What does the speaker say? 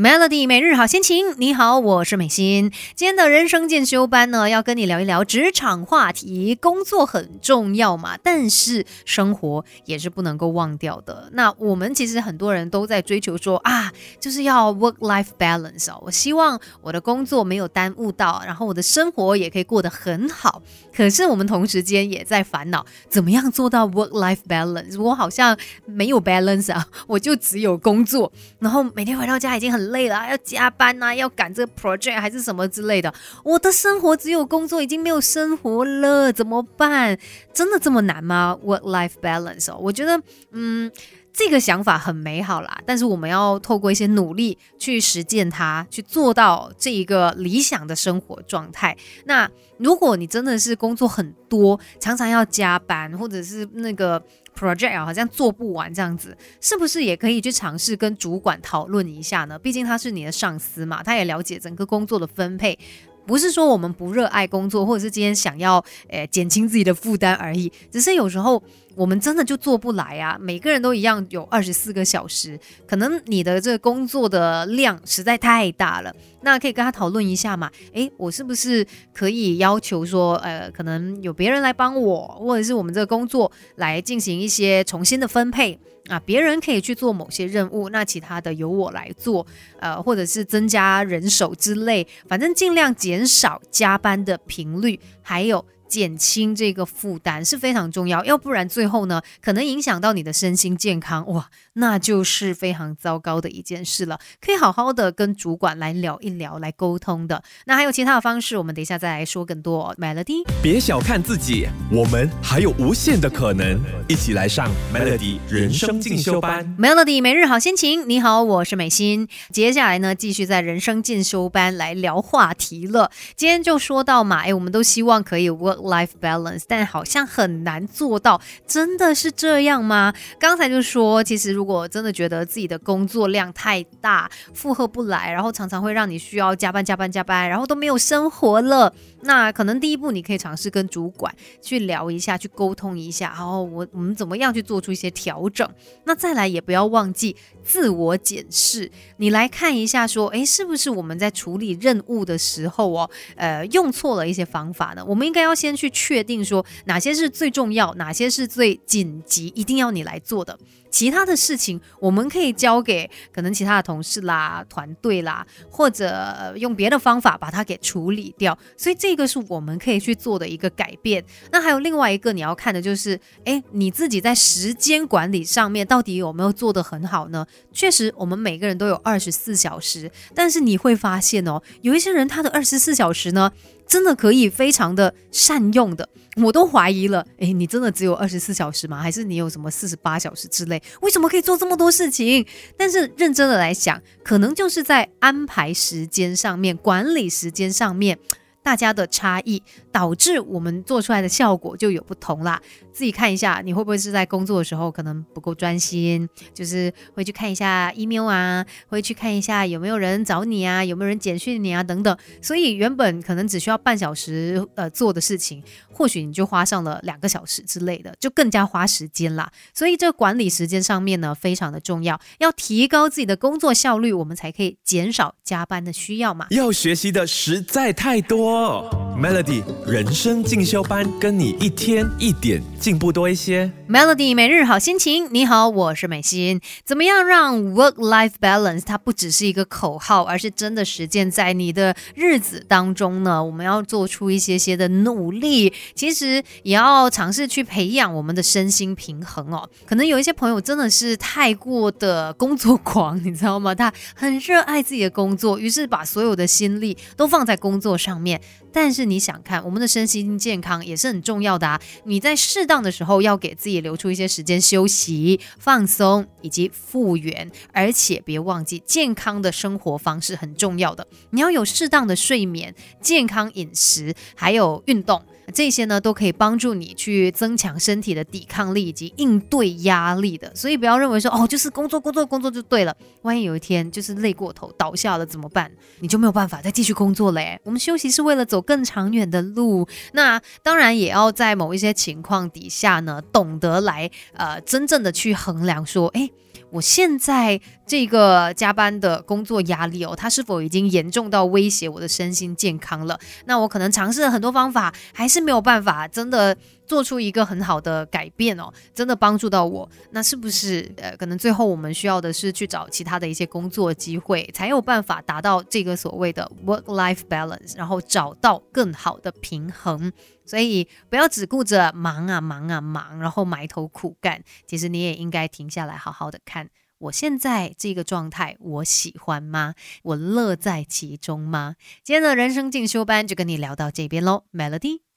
Melody 每日好心情，你好，我是美心。今天的人生进修班呢，要跟你聊一聊职场话题。工作很重要嘛，但是生活也是不能够忘掉的。那我们其实很多人都在追求说啊，就是要 work life balance 哦。我希望我的工作没有耽误到，然后我的生活也可以过得很好。可是我们同时间也在烦恼，怎么样做到 work life balance？我好像没有 balance 啊，我就只有工作，然后每天回到家已经很。累了，要加班呐，要赶这个 project 还是什么之类的。我的生活只有工作，已经没有生活了，怎么办？真的这么难吗？Work-life balance 哦，我觉得，嗯，这个想法很美好啦，但是我们要透过一些努力去实践它，去做到这一个理想的生活状态。那如果你真的是工作很多，常常要加班，或者是那个。project，好像做不完这样子，是不是也可以去尝试跟主管讨论一下呢？毕竟他是你的上司嘛，他也了解整个工作的分配。不是说我们不热爱工作，或者是今天想要诶减轻自己的负担而已，只是有时候我们真的就做不来啊。每个人都一样有二十四个小时，可能你的这个工作的量实在太大了，那可以跟他讨论一下嘛。诶，我是不是可以要求说，呃，可能有别人来帮我，或者是我们这个工作来进行一些重新的分配。啊，别人可以去做某些任务，那其他的由我来做，呃，或者是增加人手之类，反正尽量减少加班的频率，还有。减轻这个负担是非常重要，要不然最后呢，可能影响到你的身心健康，哇，那就是非常糟糕的一件事了。可以好好的跟主管来聊一聊，来沟通的。那还有其他的方式，我们等一下再来说更多。Melody，别小看自己，我们还有无限的可能，一起来上 Melody 人生进修班。Melody 每日好心情，你好，我是美心。接下来呢，继续在人生进修班来聊话题了。今天就说到嘛，哎，我们都希望可以 work。Life balance，但好像很难做到，真的是这样吗？刚才就说，其实如果真的觉得自己的工作量太大，负荷不来，然后常常会让你需要加班、加班、加班，然后都没有生活了，那可能第一步你可以尝试跟主管去聊一下，去沟通一下，然后我我们怎么样去做出一些调整？那再来也不要忘记自我检视，你来看一下，说，诶，是不是我们在处理任务的时候哦，呃，用错了一些方法呢？我们应该要先。先去确定说哪些是最重要，哪些是最紧急，一定要你来做的。其他的事情我们可以交给可能其他的同事啦、团队啦，或者用别的方法把它给处理掉。所以这个是我们可以去做的一个改变。那还有另外一个你要看的就是，哎，你自己在时间管理上面到底有没有做得很好呢？确实，我们每个人都有二十四小时，但是你会发现哦，有一些人他的二十四小时呢，真的可以非常的善用的。我都怀疑了，哎，你真的只有二十四小时吗？还是你有什么四十八小时之类？为什么可以做这么多事情？但是认真的来想，可能就是在安排时间上面、管理时间上面。大家的差异导致我们做出来的效果就有不同啦。自己看一下，你会不会是在工作的时候可能不够专心，就是会去看一下 email 啊，会去看一下有没有人找你啊，有没有人简讯你啊等等。所以原本可能只需要半小时呃做的事情，或许你就花上了两个小时之类的，就更加花时间啦。所以这管理时间上面呢非常的重要，要提高自己的工作效率，我们才可以减少加班的需要嘛。要学习的实在太多。Oh. Melody 人生进修班，跟你一天一点进步多一些。Melody 每日好心情，你好，我是美心。怎么样让 work-life balance 它不只是一个口号，而是真的实践在你的日子当中呢？我们要做出一些些的努力，其实也要尝试去培养我们的身心平衡哦。可能有一些朋友真的是太过的工作狂，你知道吗？他很热爱自己的工作，于是把所有的心力都放在工作上面。但是是你想看，我们的身心健康也是很重要的啊！你在适当的时候要给自己留出一些时间休息、放松以及复原，而且别忘记健康的生活方式很重要的，你要有适当的睡眠、健康饮食，还有运动。这些呢都可以帮助你去增强身体的抵抗力以及应对压力的，所以不要认为说哦，就是工作工作工作就对了。万一有一天就是累过头倒下了怎么办？你就没有办法再继续工作嘞。我们休息是为了走更长远的路，那当然也要在某一些情况底下呢，懂得来呃真正的去衡量说，哎。我现在这个加班的工作压力哦，它是否已经严重到威胁我的身心健康了？那我可能尝试了很多方法，还是没有办法真的做出一个很好的改变哦，真的帮助到我。那是不是呃，可能最后我们需要的是去找其他的一些工作机会，才有办法达到这个所谓的 work-life balance，然后找到更好的平衡？所以不要只顾着忙啊忙啊忙，然后埋头苦干。其实你也应该停下来，好好的看。我现在这个状态，我喜欢吗？我乐在其中吗？今天的人生进修班就跟你聊到这边喽，Melody。